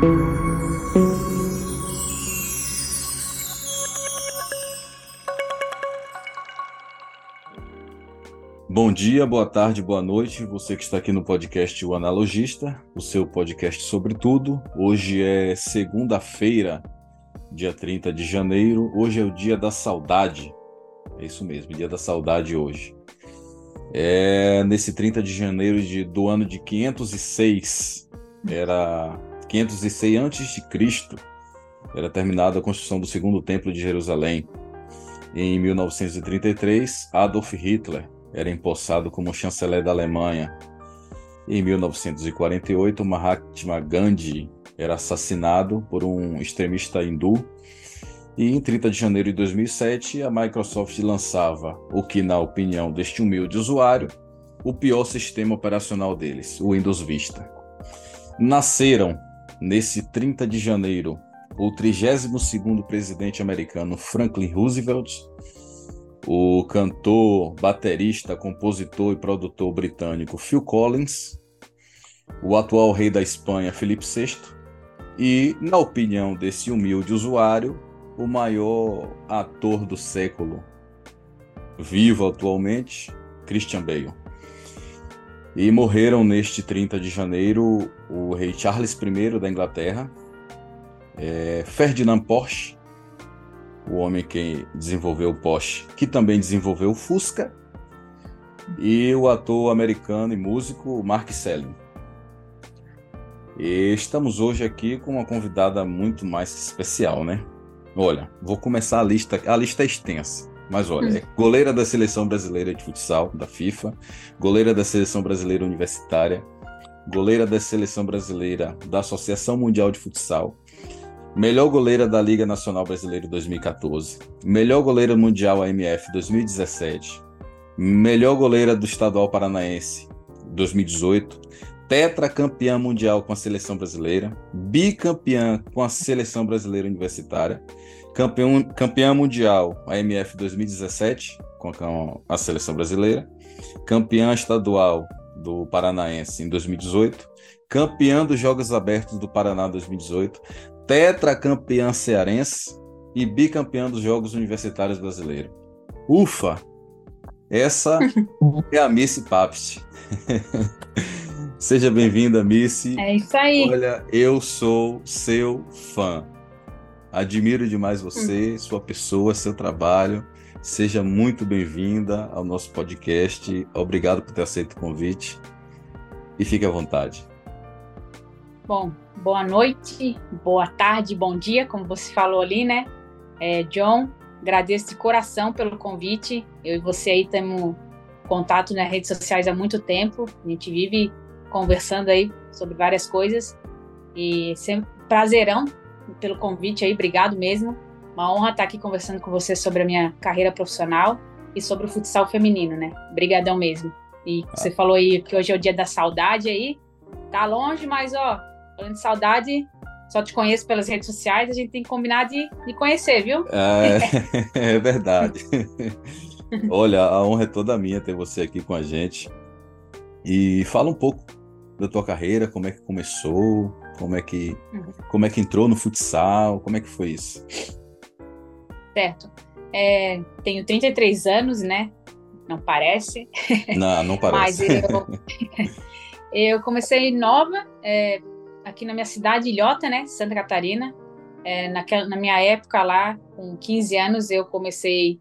Bom dia, boa tarde, boa noite. Você que está aqui no podcast O Analogista, o seu podcast sobre tudo. Hoje é segunda-feira, dia 30 de janeiro. Hoje é o dia da saudade. É isso mesmo, dia da saudade hoje. É nesse 30 de janeiro de, do ano de 506, era 506 antes de Cristo, era terminada a construção do segundo templo de Jerusalém. Em 1933, Adolf Hitler era empossado como chanceler da Alemanha. Em 1948, Mahatma Gandhi era assassinado por um extremista hindu. E em 30 de janeiro de 2007, a Microsoft lançava o que, na opinião deste humilde usuário, o pior sistema operacional deles, o Windows Vista. Nasceram nesse 30 de janeiro o 32º presidente americano Franklin Roosevelt, o cantor, baterista, compositor e produtor britânico Phil Collins, o atual rei da Espanha Felipe VI e, na opinião desse humilde usuário, o maior ator do século vivo atualmente, Christian Bale. E morreram neste 30 de janeiro o rei Charles I da Inglaterra, é, Ferdinand Porsche, o homem que desenvolveu o Porsche, que também desenvolveu o Fusca, e o ator americano e músico Mark Selling. E estamos hoje aqui com uma convidada muito mais especial, né? Olha, vou começar a lista, a lista é extensa, mas olha, é goleira da seleção brasileira de futsal da FIFA, goleira da seleção brasileira universitária, goleira da seleção brasileira da Associação Mundial de Futsal, Melhor goleira da Liga Nacional Brasileira 2014. Melhor goleira mundial AMF 2017. Melhor goleira do Estadual Paranaense 2018. Tetracampeã mundial com a seleção brasileira. Bicampeã com a seleção brasileira universitária. Campeão, campeã mundial AMF 2017 com a, seleção brasileira. Campeã estadual do Paranaense em 2018 campeã dos Jogos Abertos do Paraná 2018, tetracampeã cearense e bicampeã dos Jogos Universitários Brasileiros. Ufa! Essa é a Missy Papst. Seja bem-vinda, Missy. É isso aí. Olha, eu sou seu fã. Admiro demais você, hum. sua pessoa, seu trabalho. Seja muito bem-vinda ao nosso podcast. Obrigado por ter aceito o convite. E fique à vontade. Bom, boa noite, boa tarde, bom dia, como você falou ali, né? É, John, agradeço de coração pelo convite. Eu e você aí temos contato nas redes sociais há muito tempo. A gente vive conversando aí sobre várias coisas. E sempre prazerão pelo convite aí, obrigado mesmo. Uma honra estar aqui conversando com você sobre a minha carreira profissional e sobre o futsal feminino, né? Obrigadão mesmo. E ah. você falou aí que hoje é o dia da saudade aí. Tá longe, mas ó, Falando de saudade, só te conheço pelas redes sociais, a gente tem que combinar de, de conhecer, viu? É, é verdade. Olha, a honra é toda minha ter você aqui com a gente. E fala um pouco da tua carreira, como é que começou, como é que, uhum. como é que entrou no futsal, como é que foi isso? Certo. É, tenho 33 anos, né? Não parece. Não, não parece. Mas eu, eu comecei nova, é, aqui na minha cidade, Ilhota, né, Santa Catarina. É, naquela, na minha época lá, com 15 anos, eu comecei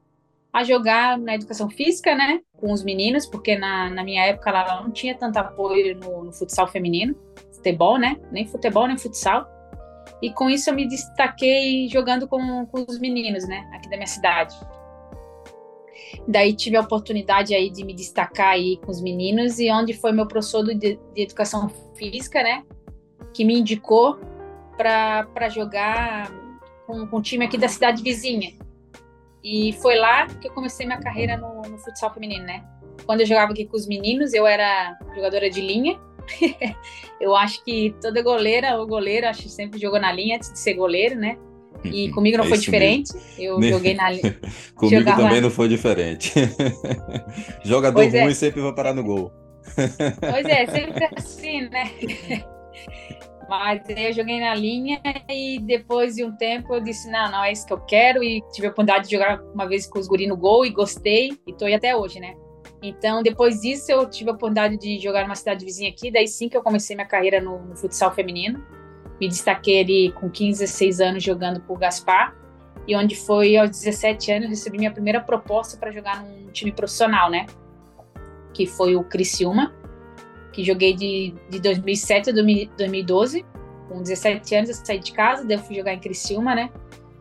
a jogar na educação física, né, com os meninos, porque na, na minha época lá não tinha tanto apoio no, no futsal feminino, futebol, né, nem futebol, nem futsal. E com isso eu me destaquei jogando com, com os meninos, né, aqui da minha cidade. Daí tive a oportunidade aí de me destacar aí com os meninos e onde foi meu professor de, de educação física, né, que me indicou para jogar com, com um time aqui da cidade vizinha. E foi lá que eu comecei minha carreira no, no futsal feminino, né? Quando eu jogava aqui com os meninos, eu era jogadora de linha. eu acho que toda goleira ou goleiro, acho que sempre jogou na linha antes de ser goleiro, né? E uhum. comigo não é foi diferente. Mesmo. Eu joguei na linha. comigo jogava... também não foi diferente. Jogador pois é. ruim é. sempre vai parar no gol. pois é, sempre assim, né? Mas aí eu joguei na linha e depois de um tempo eu disse, não, não é isso que eu quero. E tive a oportunidade de jogar uma vez com os guri no gol e gostei. E tô aí até hoje, né? Então, depois disso, eu tive a oportunidade de jogar numa cidade vizinha aqui. Daí sim que eu comecei minha carreira no, no futsal feminino. Me destaquei ali com 15, 16 anos jogando por Gaspar. E onde foi aos 17 anos, recebi minha primeira proposta para jogar num time profissional, né? Que foi o Criciúma, que joguei de, de 2007 a 2012. Com 17 anos eu saí de casa, daí eu fui jogar em Criciúma, né?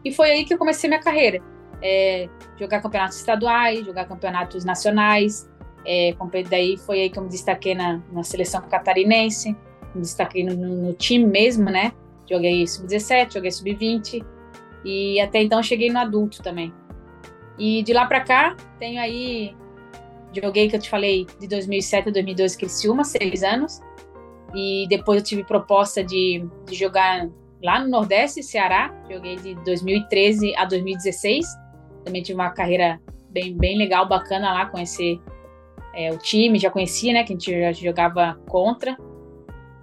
E foi aí que eu comecei minha carreira. É, jogar campeonatos estaduais, jogar campeonatos nacionais. É, daí foi aí que eu me destaquei na, na seleção catarinense, me destaquei no, no time mesmo, né? Joguei sub-17, joguei sub-20 e até então cheguei no adulto também. E de lá para cá, tenho aí. Joguei, que eu te falei, de 2007 a 2012 Criciúma, seis anos. E depois eu tive proposta de, de jogar lá no Nordeste, Ceará. Joguei de 2013 a 2016. Também tive uma carreira bem, bem legal, bacana lá, conhecer é, o time, já conhecia, né? Que a gente já jogava contra.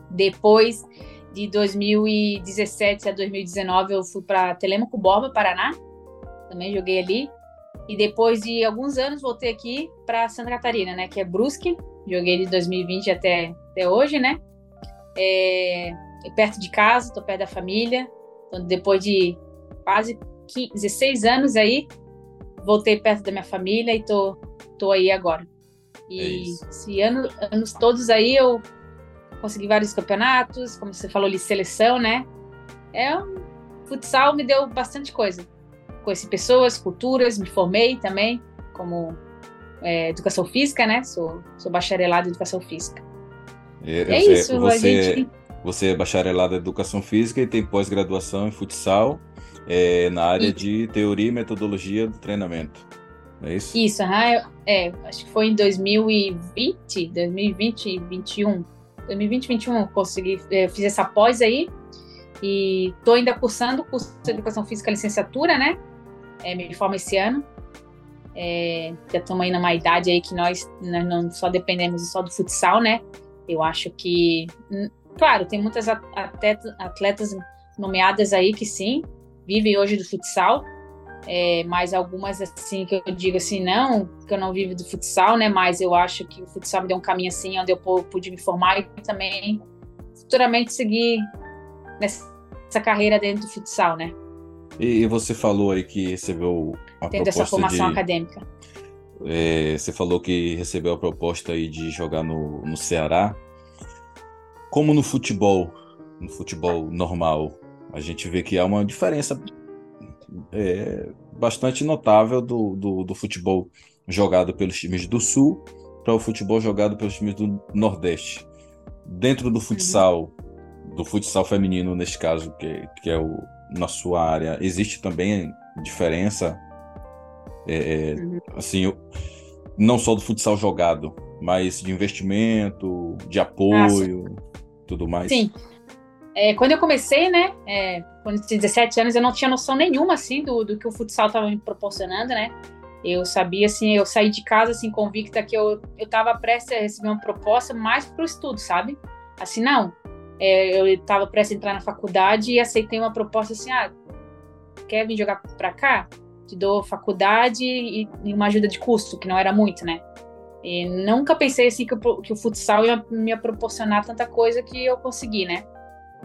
Depois de 2017 a 2019 eu fui para Telemaco Borba, Paraná. Também joguei ali. E depois de alguns anos voltei aqui para Santa Catarina, né? Que é Brusque. Joguei de 2020 até, até hoje, né? É, perto de casa, tô perto da família. Então, depois de quase 15, 16 anos aí, voltei perto da minha família e tô, tô aí agora. E é esse ano, anos todos aí eu consegui vários campeonatos, como você falou ali, seleção, né? É um futsal me deu bastante coisa. Conheci pessoas, culturas, me formei também como é, educação física, né? Sou, sou bacharelada em educação física. É, é você, isso, você, gente... você é bacharelada em educação física e tem pós-graduação em futsal é, na área e... de teoria e metodologia do treinamento. É isso? Isso, é, acho que foi em 2020, 2020 e 2021. 2020, 2021 consegui, é, fiz essa pós aí e tô ainda cursando o curso de Educação Física Licenciatura, né? É, me formo esse ano. É, já estamos aí numa idade aí que nós, nós não só dependemos só do futsal, né? Eu acho que, claro, tem muitas atletas, atletas nomeadas aí que sim, vivem hoje do futsal, é, mas algumas assim que eu digo assim, não, que eu não vivo do futsal, né? Mas eu acho que o futsal me deu um caminho assim, onde eu pude me formar e também futuramente seguir nessa carreira dentro do futsal, né? E, você falou aí que recebeu a Tendo essa formação de, acadêmica. É, você falou que recebeu a proposta aí de jogar no, no Ceará. Como no futebol, no futebol normal, a gente vê que há uma diferença é, bastante notável do, do, do, futebol jogado pelos times do Sul para o futebol jogado pelos times do Nordeste. Dentro do futsal, do futsal feminino, neste caso, que, que é o, na sua área, existe também diferença, é, é uhum. assim, não só do futsal jogado, mas de investimento, de apoio, ah, tudo mais? Sim. É, quando eu comecei, né, é, quando eu tinha 17 anos, eu não tinha noção nenhuma, assim, do, do que o futsal estava me proporcionando, né? Eu sabia, assim, eu saí de casa, assim, convicta que eu, eu prestes a receber uma proposta mais pro estudo, sabe? Assim, não. É, eu estava prestes a entrar na faculdade e aceitei uma proposta assim, ah, quer vir jogar pra cá? Te dou faculdade e, e uma ajuda de custo, que não era muito, né? E nunca pensei, assim, que, o, que o futsal ia me proporcionar tanta coisa que eu consegui, né?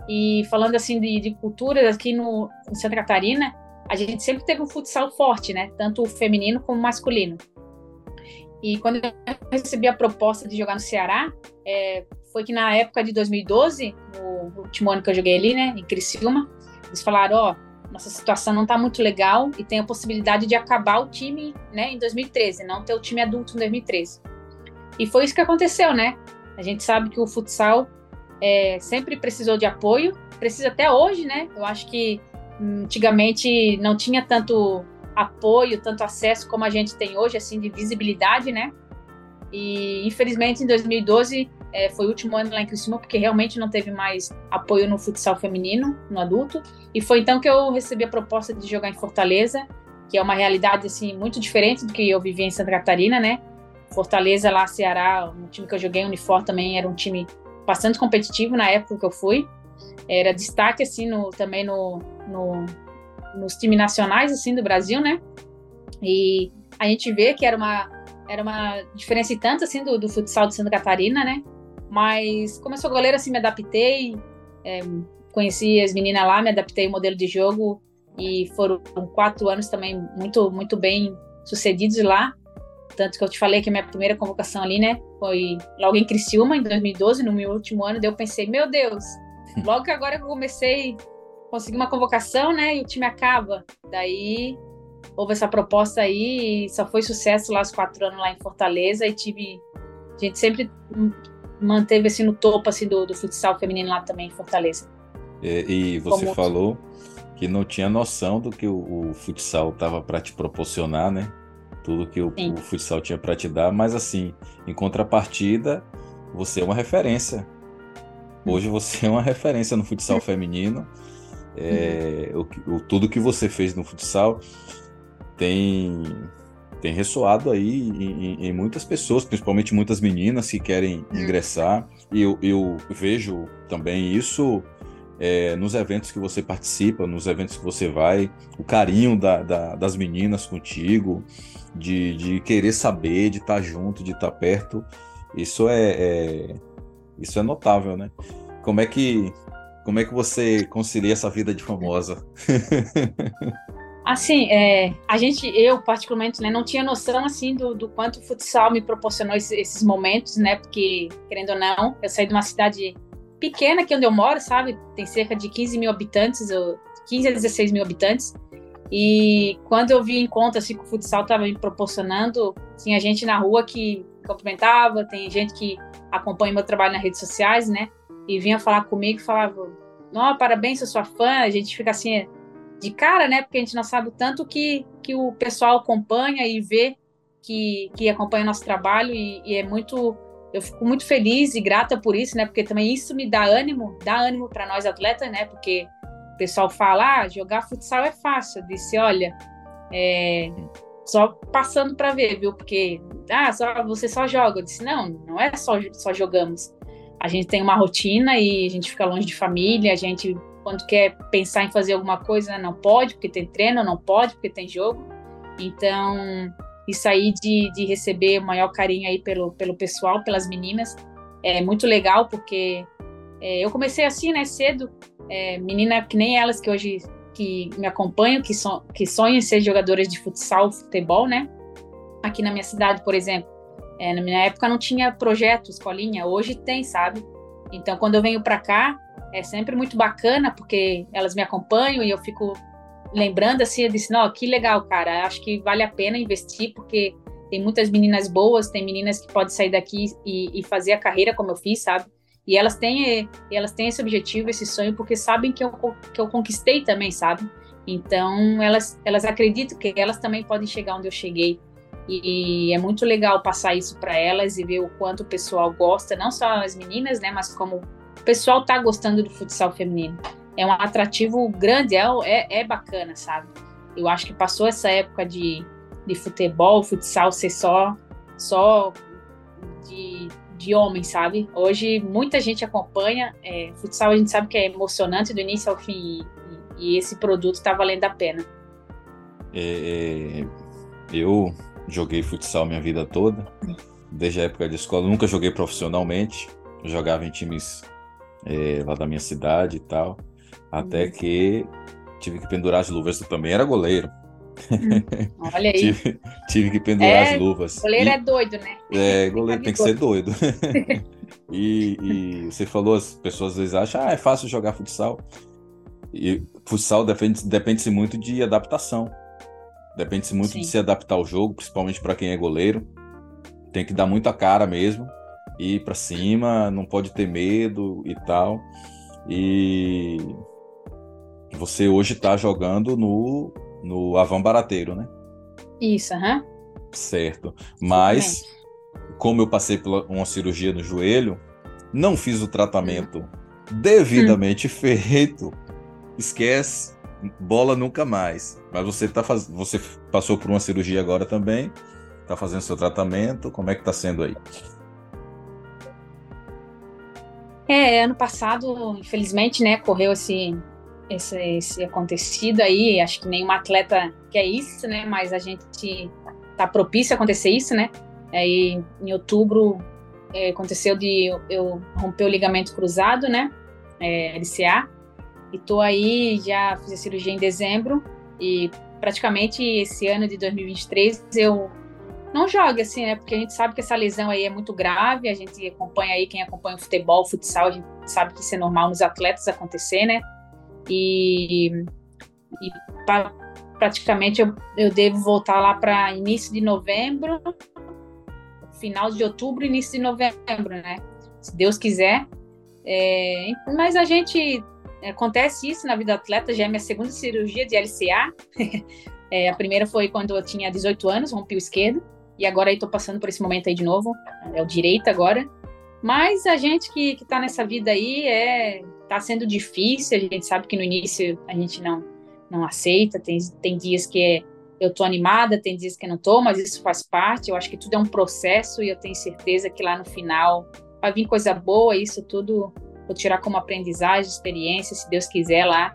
E falando assim de, de culturas aqui no em Santa Catarina, a gente sempre teve um futsal forte, né? Tanto o feminino como o masculino. E quando eu recebi a proposta de jogar no Ceará, é, foi que na época de 2012, no último ano que eu joguei ali, né, em Criciúma, eles falaram, ó, oh, nossa situação não tá muito legal e tem a possibilidade de acabar o time, né, em 2013, não ter o time adulto em 2013. E foi isso que aconteceu, né? A gente sabe que o futsal é, sempre precisou de apoio, precisa até hoje, né? Eu acho que hum, antigamente não tinha tanto apoio, tanto acesso como a gente tem hoje, assim, de visibilidade, né? E infelizmente em 2012 é, foi o último ano lá em Criciúma, porque realmente não teve mais apoio no futsal feminino, no adulto. E foi então que eu recebi a proposta de jogar em Fortaleza, que é uma realidade assim muito diferente do que eu vivia em Santa Catarina, né? Fortaleza lá, Ceará, um time que eu joguei, Unifor também era um time bastante competitivo na época que eu fui. era destaque assim no, também no, no, nos times nacionais assim do Brasil, né? E a gente vê que era uma era uma diferença e tanto assim do, do futsal de Santa Catarina, né? Mas como eu sou goleira, assim, me adaptei, é, conheci as meninas lá, me adaptei ao modelo de jogo e foram quatro anos também muito muito bem sucedidos lá. Tanto que eu te falei que a minha primeira convocação ali, né, foi logo em Criciúma, em 2012, no meu último ano, daí eu pensei, meu Deus, logo que agora eu comecei, consegui uma convocação, né, e o time acaba. Daí houve essa proposta aí e só foi sucesso lá os quatro anos lá em Fortaleza e tive, a gente sempre manteve assim no topo assim do, do futsal feminino lá também em Fortaleza. E, e você Como... falou que não tinha noção do que o, o futsal estava para te proporcionar, né? Tudo que o, o futsal tinha para te dar, mas assim, em contrapartida, você é uma referência. Hoje você é uma referência no futsal feminino. É, o, o, tudo que você fez no futsal tem tem ressoado aí em, em, muitas pessoas, principalmente muitas meninas que querem ingressar. E eu, eu vejo também isso é, nos eventos que você participa, nos eventos que você vai, o carinho da, da, das meninas contigo, de, de querer saber, de estar junto, de estar perto, isso é, é, isso é notável, né? Como é que como é que você concilia essa vida de famosa? assim, é, a gente, eu particularmente, né, não tinha noção assim do, do quanto o futsal me proporcionou esses, esses momentos, né? Porque querendo ou não, eu saí de uma cidade pequena aqui onde eu moro, sabe? Tem cerca de 15 mil habitantes, 15 a 16 mil habitantes. E quando eu vi encontro assim que o futsal estava me proporcionando, tinha gente na rua que cumprimentava, tem gente que acompanha meu trabalho nas redes sociais, né? E vinha falar comigo falava: "Não, parabéns, sou sua fã". A gente fica assim de cara, né? Porque a gente não sabe o tanto que que o pessoal acompanha e vê que que acompanha nosso trabalho e, e é muito eu fico muito feliz e grata por isso, né? Porque também isso me dá ânimo, dá ânimo para nós atletas, né? Porque o pessoal fala, ah, jogar futsal é fácil. Eu disse, olha, é, só passando para ver, viu? Porque, ah, só, você só joga. Eu disse, não, não é só, só jogamos. A gente tem uma rotina e a gente fica longe de família, a gente, quando quer pensar em fazer alguma coisa, não pode, porque tem treino, não pode, porque tem jogo. Então, isso aí de, de receber o maior carinho aí pelo, pelo pessoal, pelas meninas, é muito legal, porque é, eu comecei assim, né, cedo, é, menina que nem elas que hoje que me acompanham, que, so, que sonham em ser jogadoras de futsal, futebol, né, aqui na minha cidade, por exemplo, é, na minha época não tinha projeto, escolinha, hoje tem, sabe? Então, quando eu venho para cá, é sempre muito bacana, porque elas me acompanham e eu fico lembrando assim, eu disse, não, que legal, cara, acho que vale a pena investir, porque tem muitas meninas boas, tem meninas que podem sair daqui e, e fazer a carreira como eu fiz, sabe? E elas têm, elas têm esse objetivo, esse sonho, porque sabem que eu, que eu conquistei também, sabe? Então, elas, elas acreditam que elas também podem chegar onde eu cheguei. E, e é muito legal passar isso para elas e ver o quanto o pessoal gosta, não só as meninas, né, mas como o pessoal tá gostando do futsal feminino é um atrativo grande, é, é, é bacana, sabe? Eu acho que passou essa época de, de futebol, futsal ser só, só de, de homem, sabe? Hoje muita gente acompanha. É, futsal a gente sabe que é emocionante do início ao fim e, e esse produto está valendo a pena. É, é, eu joguei futsal minha vida toda, desde a época de escola. Nunca joguei profissionalmente, jogava em times é, lá da minha cidade e tal. Até hum. que tive que pendurar as luvas. Eu também era goleiro. Hum, olha aí. tive, tive, que pendurar é, as luvas. Goleiro e, é doido, né? É, goleiro tem que ser doido. e, e, você falou, as pessoas às vezes acham, ah, é fácil jogar futsal. E futsal depende-se depende muito de adaptação. Depende-se muito Sim. de se adaptar ao jogo, principalmente para quem é goleiro. Tem que dar muita cara mesmo, ir para cima, não pode ter medo e tal. E você hoje está jogando no, no Avan Barateiro, né? Isso, aham. Uhum. Certo. Mas, como eu passei por uma cirurgia no joelho, não fiz o tratamento hum. devidamente hum. feito, esquece, bola nunca mais. Mas você tá faz... você passou por uma cirurgia agora também, está fazendo seu tratamento, como é que está sendo aí? É, ano passado, infelizmente, né, correu esse, esse, esse acontecido aí. Acho que nenhum atleta quer isso, né? Mas a gente tá propício a acontecer isso, né? Aí em outubro é, aconteceu de eu, eu, romper o ligamento cruzado, né? É, LCA. E tô aí, já fiz a cirurgia em dezembro e praticamente esse ano de 2023 eu não jogo assim, né? Porque a gente sabe que essa lesão aí é muito grave, a gente acompanha aí, quem acompanha o futebol, o futsal, a gente sabe que isso é normal nos atletas acontecer, né? E, e pra, praticamente eu, eu devo voltar lá para início de novembro, final de outubro, início de novembro, né? Se Deus quiser. É, mas a gente acontece isso na vida atleta, já é minha segunda cirurgia de LCA. é, a primeira foi quando eu tinha 18 anos, rompi o esquerdo, e agora estou passando por esse momento aí de novo, é o direito agora. Mas a gente que, que tá nessa vida aí é tá sendo difícil, a gente sabe que no início a gente não não aceita, tem, tem dias que é, eu tô animada, tem dias que eu não tô, mas isso faz parte, eu acho que tudo é um processo e eu tenho certeza que lá no final vai vir coisa boa, isso tudo vou tirar como aprendizagem, experiência, se Deus quiser lá,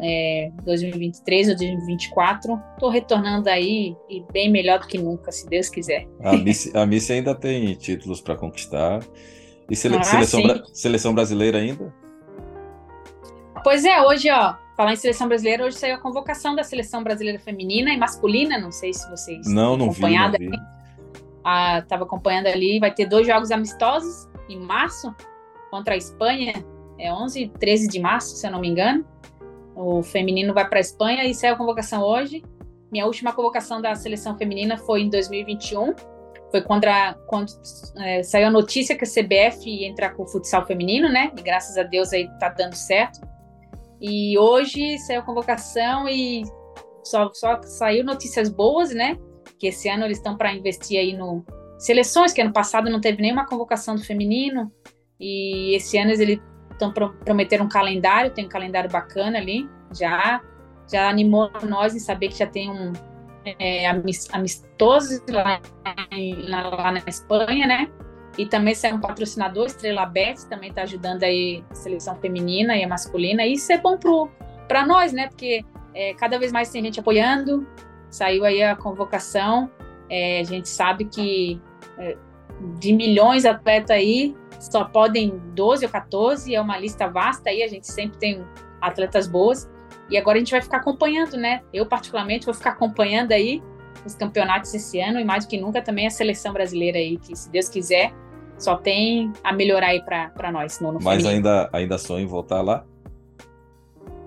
é, 2023 ou 2024, estou retornando aí e bem melhor do que nunca, se Deus quiser. A Miss, a Miss ainda tem títulos para conquistar. E sele, ah, seleção, seleção brasileira ainda? Pois é, hoje, ó, falar em seleção brasileira, hoje saiu a convocação da seleção brasileira feminina e masculina, não sei se vocês não, não vi, não vi. Ah, tava acompanhando ali, vai ter dois jogos amistosos em março, contra a Espanha, é 11 e 13 de março, se eu não me engano. O feminino vai para a Espanha e saiu a convocação hoje. Minha última convocação da seleção feminina foi em 2021. Foi contra, quando é, saiu a notícia que a CBF ia entrar com o futsal feminino, né? E graças a Deus aí tá dando certo. E hoje saiu a convocação e só, só saiu notícias boas, né? Que esse ano eles estão para investir aí no seleções, que ano passado não teve nenhuma convocação do feminino. E esse ano eles estão prometendo um calendário, tem um calendário bacana ali, já já animou nós em saber que já tem um é, amistoso lá, lá, na Espanha, né? E também saiu um patrocinador, Estrela Bet, também está ajudando aí a seleção feminina e a masculina. E isso é bom para nós, né? Porque é, cada vez mais tem gente apoiando. Saiu aí a convocação. É, a gente sabe que é, de milhões de atletas aí, só podem 12 ou 14, é uma lista vasta aí, a gente sempre tem atletas boas. E agora a gente vai ficar acompanhando, né? Eu, particularmente, vou ficar acompanhando aí os campeonatos esse ano e mais do que nunca também a seleção brasileira aí, que se Deus quiser, só tem a melhorar aí para nós no Mas ainda, ainda sonho em voltar lá?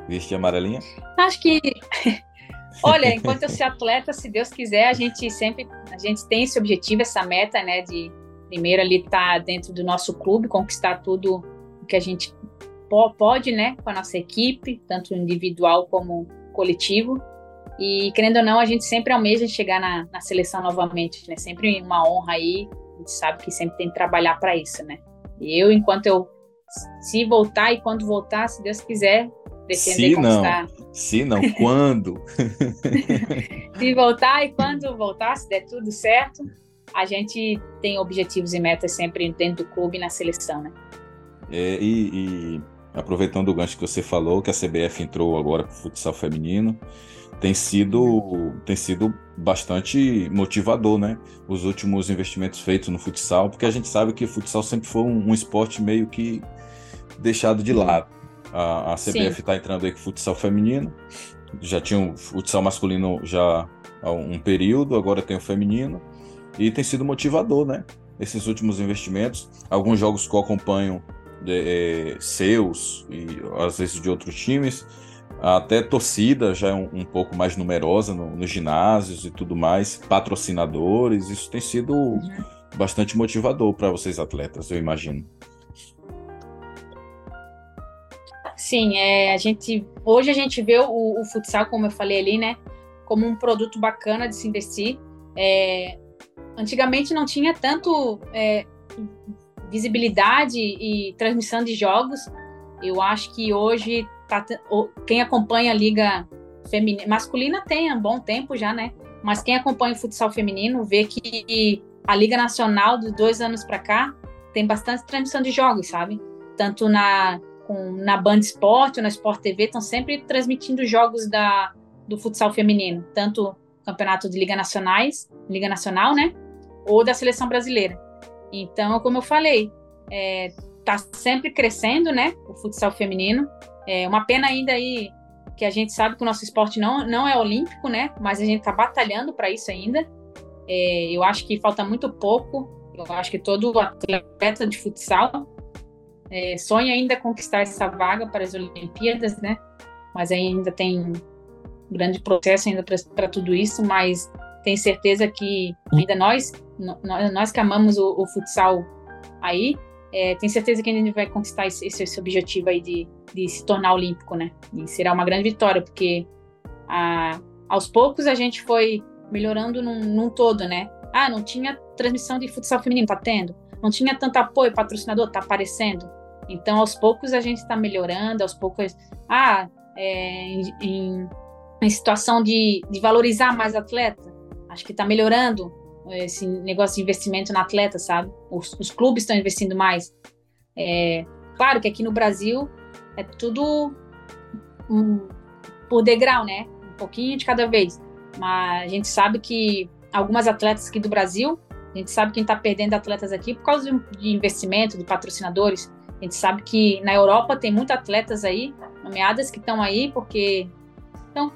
Vestir amarelinha? Acho que. Olha, enquanto eu ser atleta, se Deus quiser, a gente sempre a gente tem esse objetivo, essa meta, né, de primeiro ali estar tá dentro do nosso clube, conquistar tudo o que a gente pode, né, com a nossa equipe, tanto individual como coletivo. E querendo ou não, a gente sempre almeja chegar na, na seleção novamente, né? Sempre uma honra aí. A gente sabe que sempre tem que trabalhar para isso, né? E eu, enquanto eu se voltar e quando voltar, se Deus quiser, pretender se conquistar. Não. Se não, quando? se voltar e quando voltar, se der tudo certo, a gente tem objetivos e metas sempre dentro do clube e na seleção, né? É, e, e, aproveitando o gancho que você falou, que a CBF entrou agora para o futsal feminino, tem sido, tem sido bastante motivador, né? Os últimos investimentos feitos no futsal, porque a gente sabe que o futsal sempre foi um, um esporte meio que deixado de lado. A, a CBF está entrando aí com futsal feminino, já tinha o futsal masculino já há um período, agora tem o feminino. E tem sido motivador, né? Esses últimos investimentos. Alguns jogos que eu acompanho é, seus e às vezes de outros times. Até torcida já é um, um pouco mais numerosa no, nos ginásios e tudo mais. Patrocinadores. Isso tem sido uhum. bastante motivador para vocês atletas, eu imagino. Sim, é, a gente hoje a gente vê o, o, futsal, como eu falei ali, né, como um produto bacana de se investir. É, Antigamente não tinha tanto é, visibilidade e transmissão de jogos. Eu acho que hoje tá, quem acompanha a liga feminina, masculina tem há um bom tempo já, né? Mas quem acompanha o futsal feminino vê que a liga nacional dos dois anos para cá tem bastante transmissão de jogos, sabe? tanto na, com, na Band Esporte ou na Sport TV, estão sempre transmitindo jogos da, do futsal feminino, tanto campeonato de Liga Nacionais, Liga Nacional, né? Ou da seleção brasileira. Então, como eu falei, é, tá sempre crescendo, né? O futsal feminino. É uma pena ainda aí que a gente sabe que o nosso esporte não, não é olímpico, né? Mas a gente está batalhando para isso ainda. É, eu acho que falta muito pouco. Eu acho que todo atleta de futsal é, sonha ainda conquistar essa vaga para as Olimpíadas, né? Mas ainda tem um grande processo ainda para tudo isso. Mas tenho certeza que ainda nós, nós, que amamos o, o futsal aí, é, tenho certeza que a gente vai conquistar esse, esse objetivo aí de, de, se tornar olímpico, né? E será uma grande vitória, porque a, aos poucos a gente foi melhorando num, num, todo, né? Ah, não tinha transmissão de futsal feminino, tá tendo. Não tinha tanto apoio, patrocinador, tá aparecendo. Então, aos poucos a gente está melhorando, aos poucos. Ah, é, em, em, em, situação de, de valorizar mais atleta, acho que está melhorando esse negócio de investimento na atleta, sabe? Os, os clubes estão investindo mais. É, claro que aqui no Brasil é tudo um, por degrau, né? Um pouquinho de cada vez. Mas a gente sabe que algumas atletas aqui do Brasil, a gente sabe quem está perdendo atletas aqui por causa de investimento, de patrocinadores. A gente sabe que na Europa tem muitos atletas aí, nomeadas, que estão aí porque estão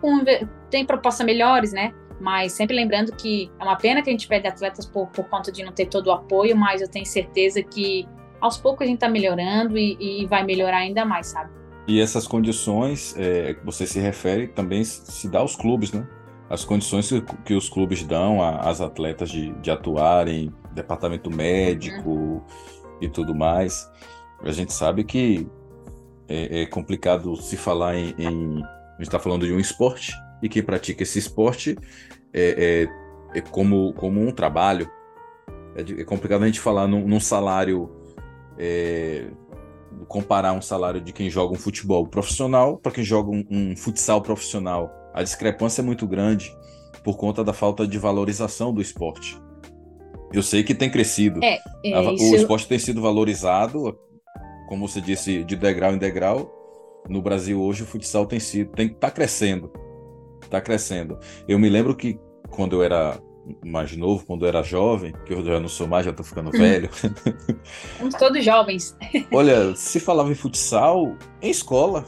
com, tem propostas melhores, né? Mas sempre lembrando que é uma pena que a gente perde atletas por, por conta de não ter todo o apoio, mas eu tenho certeza que aos poucos a gente está melhorando e, e, vai melhorar ainda mais, sabe? E essas condições é, que você se refere também se dá aos clubes, né? As condições que, os clubes dão às atletas de, de atuarem, departamento médico uhum. e tudo mais. A gente sabe que é, é complicado se falar em, em a gente está falando de um esporte e quem pratica esse esporte é, é, é como, como um trabalho. É, é, complicado a gente falar num, num salário, é, comparar um salário de quem joga um futebol profissional para quem joga um, um, futsal profissional. A discrepância é muito grande por conta da falta de valorização do esporte. Eu sei que tem crescido. É, é, o esporte tem sido valorizado, como você disse, de degrau em degrau. No Brasil hoje o futsal tem sido, tem tá crescendo está crescendo. Eu me lembro que quando eu era mais novo, quando eu era jovem, que eu já não sou mais, já estou ficando velho. Somos todos jovens. Olha, se falava em futsal em escola.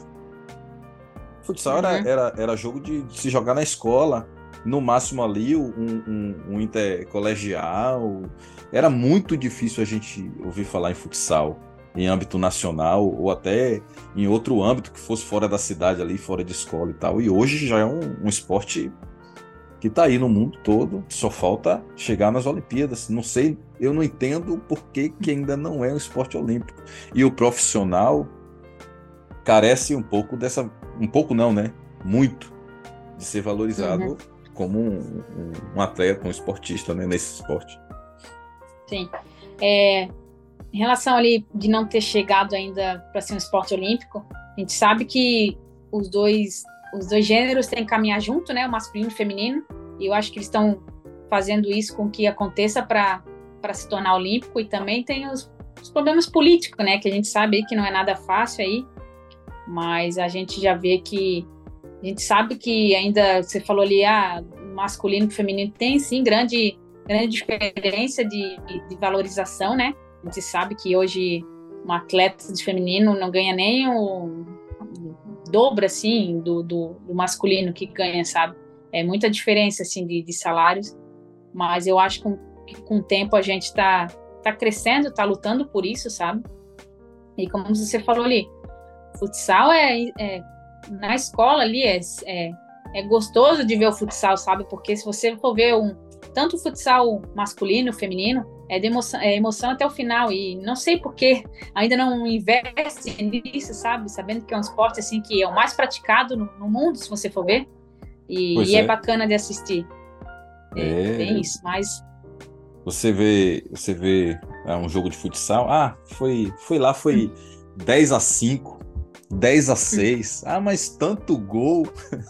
Futsal uhum. era, era, era jogo de, de, se jogar na escola. No máximo ali, um, um, um intercolegial. Era muito difícil a gente ouvir falar em futsal em âmbito nacional ou até em outro âmbito que fosse fora da cidade ali, fora de escola e tal. E hoje já é um, um esporte que está aí no mundo todo, só falta chegar nas Olimpíadas. Não sei, eu não entendo por que, que ainda não é um esporte olímpico. E o profissional carece um pouco dessa, um pouco não, né? Muito de ser valorizado uhum. como um, um, um, atleta, um esportista, né? Nesse esporte. Sim. É, em relação ali de não ter chegado ainda para ser um esporte olímpico, a gente sabe que os dois os dois gêneros têm que caminhar junto, né, o masculino e o feminino, e eu acho que eles estão fazendo isso com que aconteça para para se tornar olímpico. E também tem os, os, problemas políticos, né, que a gente sabe que não é nada fácil aí, mas a gente já vê que a gente sabe que ainda você falou ali, ah, masculino e feminino tem sim grande grande diferença de, de valorização, né? A gente sabe que hoje um atleta de feminino não ganha nem o dobro assim do, do, do masculino que ganha, sabe? É muita diferença assim de, de salários, mas eu acho que com, o tempo a gente está tá crescendo, está lutando por isso, sabe? E como você falou ali, futsal é, é na escola ali é, é, é gostoso de ver o futsal, sabe? Porque se você for ver um tanto futsal masculino, feminino, é, de emoção, é emoção até o final. E não sei por que ainda não investe nisso, sabe? Sabendo que é um esporte assim que é o mais praticado no, no mundo, se você for ver. E, e é. é. bacana de assistir. É, é isso, mas. Você vê, você vê é, um jogo de futsal. Ah, foi, foi lá, foi hum. 10 a 5. 10 a 6. Hum. Ah, mas tanto gol.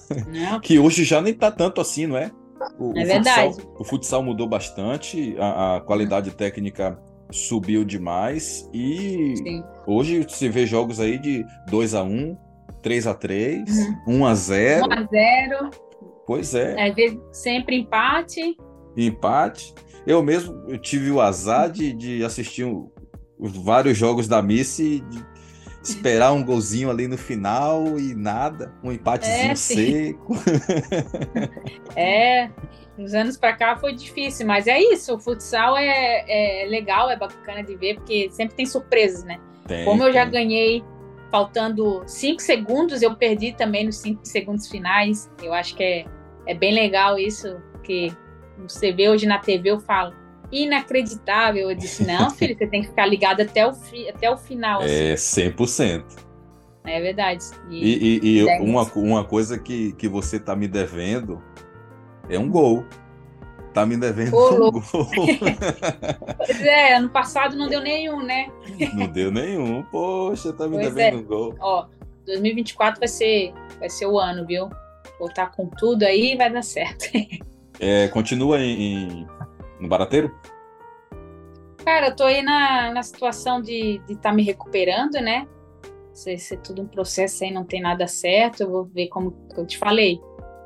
que hoje já nem tá tanto assim, não é? O, é o verdade. Futsal, o futsal mudou bastante, a, a qualidade técnica subiu demais e Sim. hoje se vê jogos aí de 2 a 1 3 a 3 uhum. 1 a 0 1 a 0 Pois é. é sempre empate. Empate. Eu mesmo eu tive o azar de, de assistir um, vários jogos da Missy, de esperar um golzinho ali no final e nada, um empatezinho é, seco. é, uns anos para cá foi difícil, mas é isso, o futsal é, é legal, é bacana de ver, porque sempre tem surpresas, né? Tem, Como eu já ganhei faltando cinco segundos, eu perdi também nos cinco segundos finais. Eu acho que é, é bem legal isso, que você vê hoje na TV, eu falo, inacreditável. Eu disse, não, filho, você tem que ficar ligado até o, fi, até o final. É, assim. 100%. É verdade. E, e, e uma, uma coisa que, que você tá me devendo é um gol. Tá me devendo Ô, um gol. pois é, ano passado não deu nenhum, né? Não deu nenhum. Poxa, tá me pois devendo é. um gol. Ó, 2024 vai ser, vai ser o ano, viu? Voltar com tudo aí vai dar certo. É, continua em, em, no Barateiro? Cara, eu tô aí na, na situação de estar tá me recuperando, né? Se, se tudo um processo aí não tem nada certo, eu vou ver como eu te falei.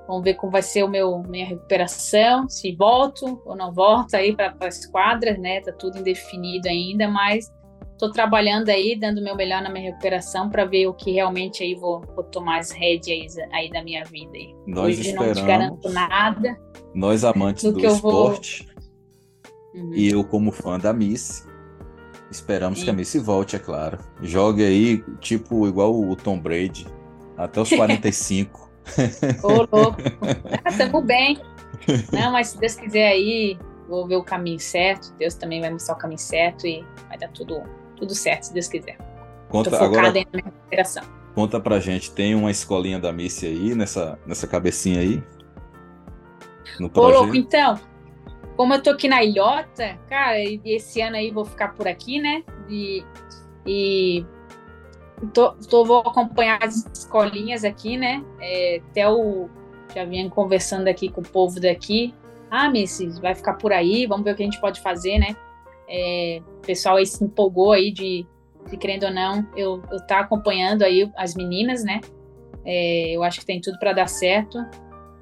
Vamos ver como vai ser o meu minha recuperação, se volto ou não volto aí para as quadras, né? Tá tudo indefinido ainda, mas estou trabalhando aí, dando o meu melhor na minha recuperação para ver o que realmente aí vou, vou tomar as rédeas aí, aí, da minha vida. Aí. Nós Hoje esperamos, não te garanto nada. Nós amantes do, do esporte vou... uhum. e eu como fã da Miss, esperamos Sim. que a Miss volte, é claro. Jogue aí, tipo, igual o Tom Brady, até os 45. Ô, louco. Estamos ah, bem. Não, mas se Deus quiser aí, vou ver o caminho certo. Deus também vai mostrar o caminho certo e vai dar tudo, tudo certo, se Deus quiser. Conta Tô agora. Na minha recuperação. Conta pra gente, tem uma escolinha da Missy aí, nessa, nessa cabecinha aí? No Ô, louco, então, como eu tô aqui na ilhota, cara, e esse ano aí vou ficar por aqui, né? E, e tô, tô, vou acompanhar as escolinhas aqui, né? É, até o. Já vinha conversando aqui com o povo daqui. Ah, Missy, vai ficar por aí, vamos ver o que a gente pode fazer, né? É, o pessoal aí se empolgou aí de, de querendo ou não, eu, eu tá acompanhando aí as meninas, né? É, eu acho que tem tudo para dar certo.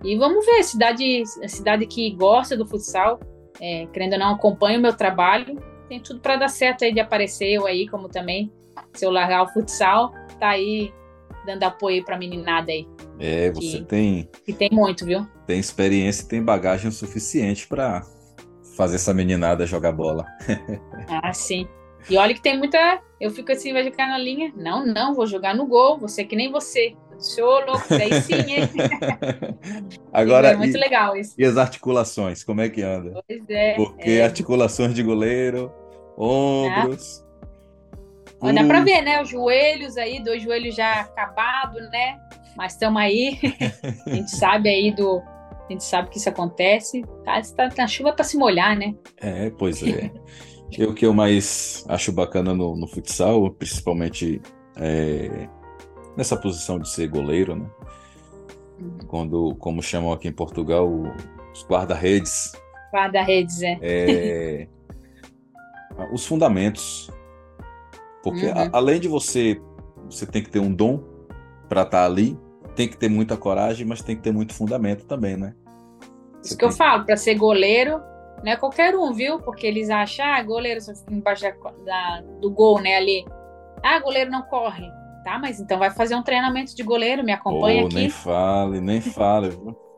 E vamos ver, cidade, cidade que gosta do futsal, é, querendo ou não, acompanha o meu trabalho, tem tudo para dar certo aí de aparecer eu aí, como também se eu largar o futsal, tá aí dando apoio para meninada aí. É, você que, tem. Que tem muito, viu? Tem experiência e tem bagagem suficiente para fazer essa meninada jogar bola. ah, sim. E olha que tem muita. Eu fico assim, vai jogar na linha. Não, não, vou jogar no gol. Você que nem você. Show, louco, aí sim, hein? Agora, é muito e, legal isso. E as articulações, como é que anda? Pois é. Porque é. articulações de goleiro, ombros. Ah. Dá pra ver, né? Os joelhos aí, dois joelhos já acabados, né? Mas estamos aí. a gente sabe aí do. A gente sabe que isso acontece. Tá, tá, na chuva para se molhar, né? É, pois é. o que eu mais acho bacana no, no futsal, principalmente é, nessa posição de ser goleiro, né? Uhum. Quando, como chamam aqui em Portugal, os guarda-redes. Guarda-redes, é. é. Os fundamentos. Porque uhum. a, além de você, você tem que ter um dom para estar tá ali, tem que ter muita coragem, mas tem que ter muito fundamento também, né? Você Isso que tem... eu falo, para ser goleiro, não é qualquer um, viu? Porque eles acham, ah, goleiro só fica embaixo da, do gol, né, ali. Ah, goleiro não corre. Tá, mas então vai fazer um treinamento de goleiro, me acompanha oh, aqui. Nem fale, nem fale.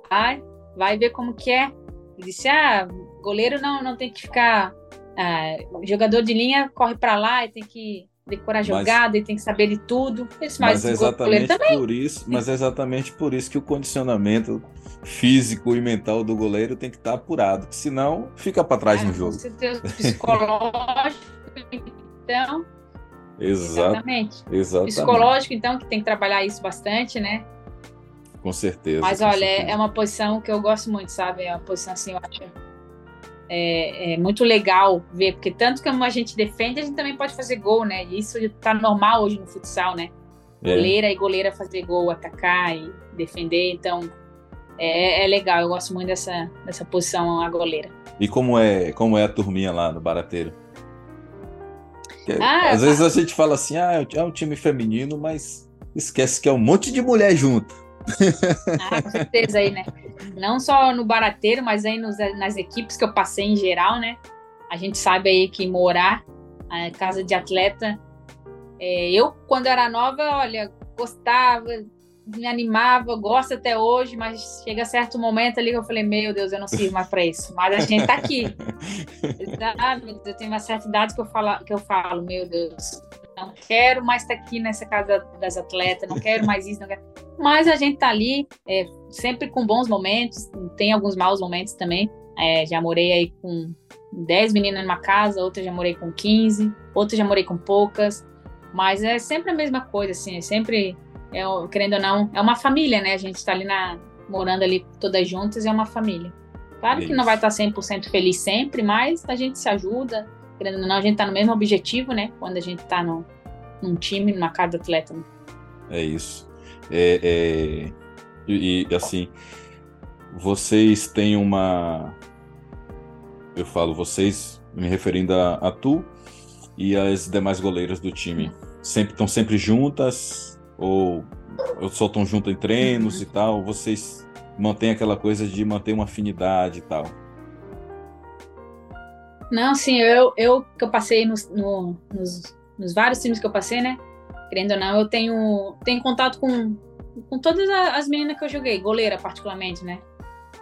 vai, vai ver como que é. Ele disse, ah, goleiro não, não tem que ficar... Ah, jogador de linha corre para lá e tem que decorar jogada e tem que saber de tudo. Isso mas é exatamente por isso, mas é exatamente por isso que o condicionamento físico e mental do goleiro tem que estar apurado, senão fica para trás ah, no jogo. Psicológico, então. Exatamente. Exatamente. Psicológico, então, que tem que trabalhar isso bastante, né? Com certeza. Mas com olha, certeza. é uma posição que eu gosto muito, sabe? É uma posição assim, eu acho é, é, muito legal ver, porque tanto como a gente defende, a gente também pode fazer gol, né? E isso tá normal hoje no futsal, né? É. Goleira e goleira fazer gol, atacar e defender, então é, é, legal, eu gosto muito dessa, dessa posição a goleira. E como é, como é a turminha lá no Barateiro? Ah, às vezes a gente fala assim, ah, é um time feminino, mas esquece que é um monte de mulher junto. Ah, com certeza aí, né? Não só no barateiro, mas aí nos, nas equipes que eu passei em geral, né? A gente sabe aí que morar, casa de atleta. É, eu, quando era nova, olha, gostava, me animava, gosto até hoje, mas chega certo momento ali que eu falei, meu Deus, eu não sirvo mais para isso. Mas a gente tá aqui. Eu tenho uma certa idade que eu falo, que eu falo meu Deus, não quero mais estar aqui nessa casa das atletas, não quero mais isso, não quero. Mas a gente tá ali, é, sempre com bons momentos, tem alguns maus momentos também. É, já morei aí com 10 meninas numa casa, outra já morei com 15, outra já morei com poucas. Mas é sempre a mesma coisa, assim, é sempre é, querendo ou não, é uma família, né? A gente está ali na, morando ali todas juntas, é uma família. Claro Isso. que não vai estar 100% feliz sempre, mas a gente se ajuda, querendo ou não, a gente está no mesmo objetivo, né? Quando a gente está num time, numa casa atleta. Né? É isso. É, é, e, e, assim, vocês têm uma. Eu falo vocês, me referindo a, a tu e as demais goleiras do time. Sempre estão sempre juntas, ou, estão juntos em treinos e tal? Vocês mantêm aquela coisa de manter uma afinidade e tal? Não, sim, eu, eu que eu passei nos, no, nos, nos vários times que eu passei, né? Querendo ou não, eu tenho, tenho contato com, com todas as meninas que eu joguei, goleira particularmente, né?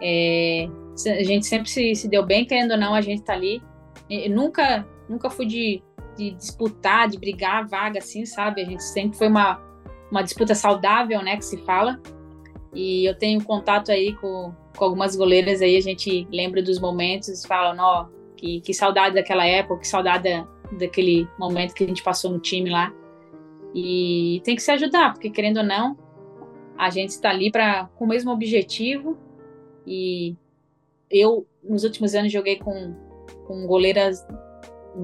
É, a gente sempre se, se deu bem, querendo ou não, a gente tá ali. Eu nunca, nunca fui de, de disputar, de brigar a vaga, assim, sabe? A gente sempre foi uma, uma disputa saudável, né, que se fala. E eu tenho contato aí com, com algumas goleiras aí, a gente lembra dos momentos, fala, ó, que, que saudade daquela época, que saudade daquele momento que a gente passou no time lá. E tem que se ajudar, porque querendo ou não, a gente está ali para com o mesmo objetivo. E eu, nos últimos anos, joguei com, com goleiras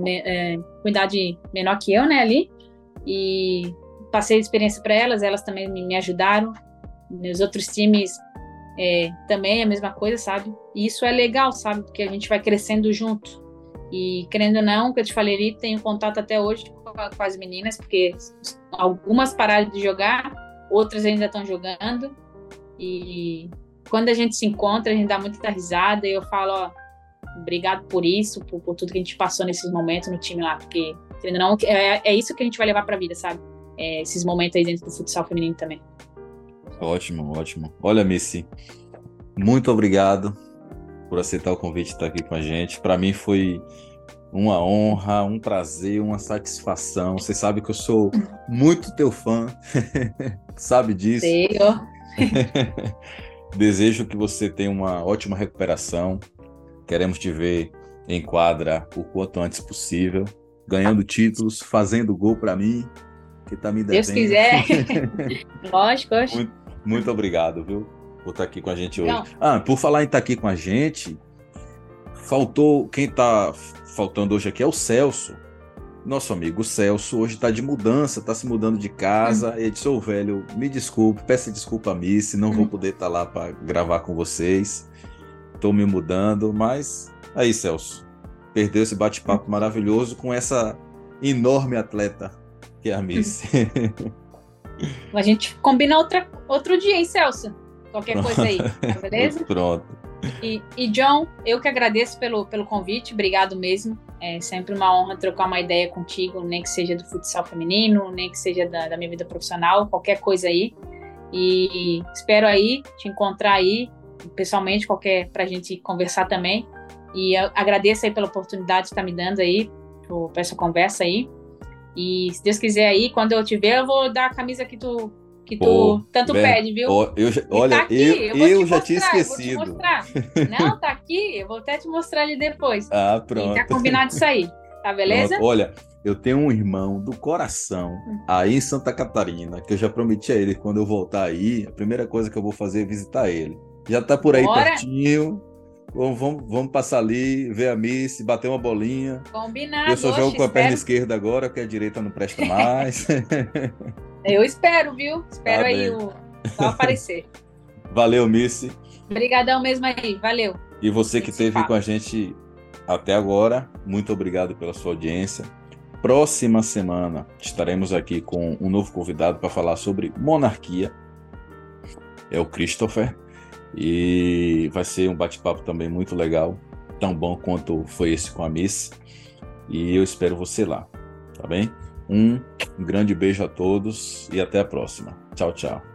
é, com idade menor que eu, né, ali. E passei a experiência para elas, elas também me, me ajudaram. Nos outros times é, também é a mesma coisa, sabe? E isso é legal, sabe? Porque a gente vai crescendo junto. E querendo ou não, que eu te falei ali, tenho contato até hoje com, com as meninas, porque algumas pararam de jogar, outras ainda estão jogando. E quando a gente se encontra, a gente dá muita risada e eu falo, ó, obrigado por isso, por, por tudo que a gente passou nesses momentos no time lá, porque, querendo ou não, é, é isso que a gente vai levar para a vida, sabe? É, esses momentos aí dentro do futsal feminino também. Ótimo, ótimo. Olha, Missy, muito obrigado por aceitar o convite de estar aqui com a gente. Para mim foi uma honra, um prazer, uma satisfação. Você sabe que eu sou muito teu fã, sabe disso. Senhor. Desejo que você tenha uma ótima recuperação. Queremos te ver em quadra o quanto antes possível, ganhando títulos, fazendo gol para mim que tá me devendo. Deus quiser. lógico, lógico. Muito, muito, obrigado, viu, por estar aqui com a gente hoje. Não. Ah, por falar em estar aqui com a gente, faltou, quem está faltando hoje aqui é o Celso. Nosso amigo Celso hoje está de mudança, está se mudando de casa. Hum. Ele disse: Ô velho, me desculpe, peço desculpa a mim, se não hum. vou poder estar tá lá para gravar com vocês. Estou me mudando, mas aí, Celso, perdeu esse bate-papo hum. maravilhoso com essa enorme atleta que é a Miss. a gente combina outra, outro dia, hein, Celso? Qualquer Pronto. coisa aí, tá beleza? Pronto. E, e, John, eu que agradeço pelo, pelo convite, obrigado mesmo. É sempre uma honra trocar uma ideia contigo, nem que seja do futsal feminino, nem que seja da, da minha vida profissional, qualquer coisa aí. E espero aí te encontrar aí, pessoalmente, qualquer pra gente conversar também. E agradeço aí pela oportunidade de estar me dando aí, para essa conversa aí. E se Deus quiser aí, quando eu te ver, eu vou dar a camisa que tu, que tu tanto pede, viu? Ó, eu, olha, tá aqui, eu, eu, eu já mostrar, tinha esquecido. Não, tá aqui, eu vou até te mostrar ali depois. Ah, pronto. E tá combinado isso aí, tá beleza? Pronto. Olha, eu tenho um irmão do coração hum. aí em Santa Catarina, que eu já prometi a ele quando eu voltar aí, a primeira coisa que eu vou fazer é visitar ele. Já tá por aí Bora. pertinho. Vamos, vamos, vamos, passar ali, ver a Miss, bater uma bolinha. Combinado. Eu só jogo com a perna esquerda agora, porque a direita não presta mais. Eu espero, viu? Espero tá aí o só aparecer. Valeu, Missy. Obrigadão mesmo aí, valeu. E você que esteve com a gente até agora, muito obrigado pela sua audiência. próxima semana estaremos aqui com um novo convidado para falar sobre monarquia. É o Christopher. E vai ser um bate-papo também muito legal, tão bom quanto foi esse com a Miss. E eu espero você lá, tá bem? Um grande beijo a todos e até a próxima. Tchau, tchau.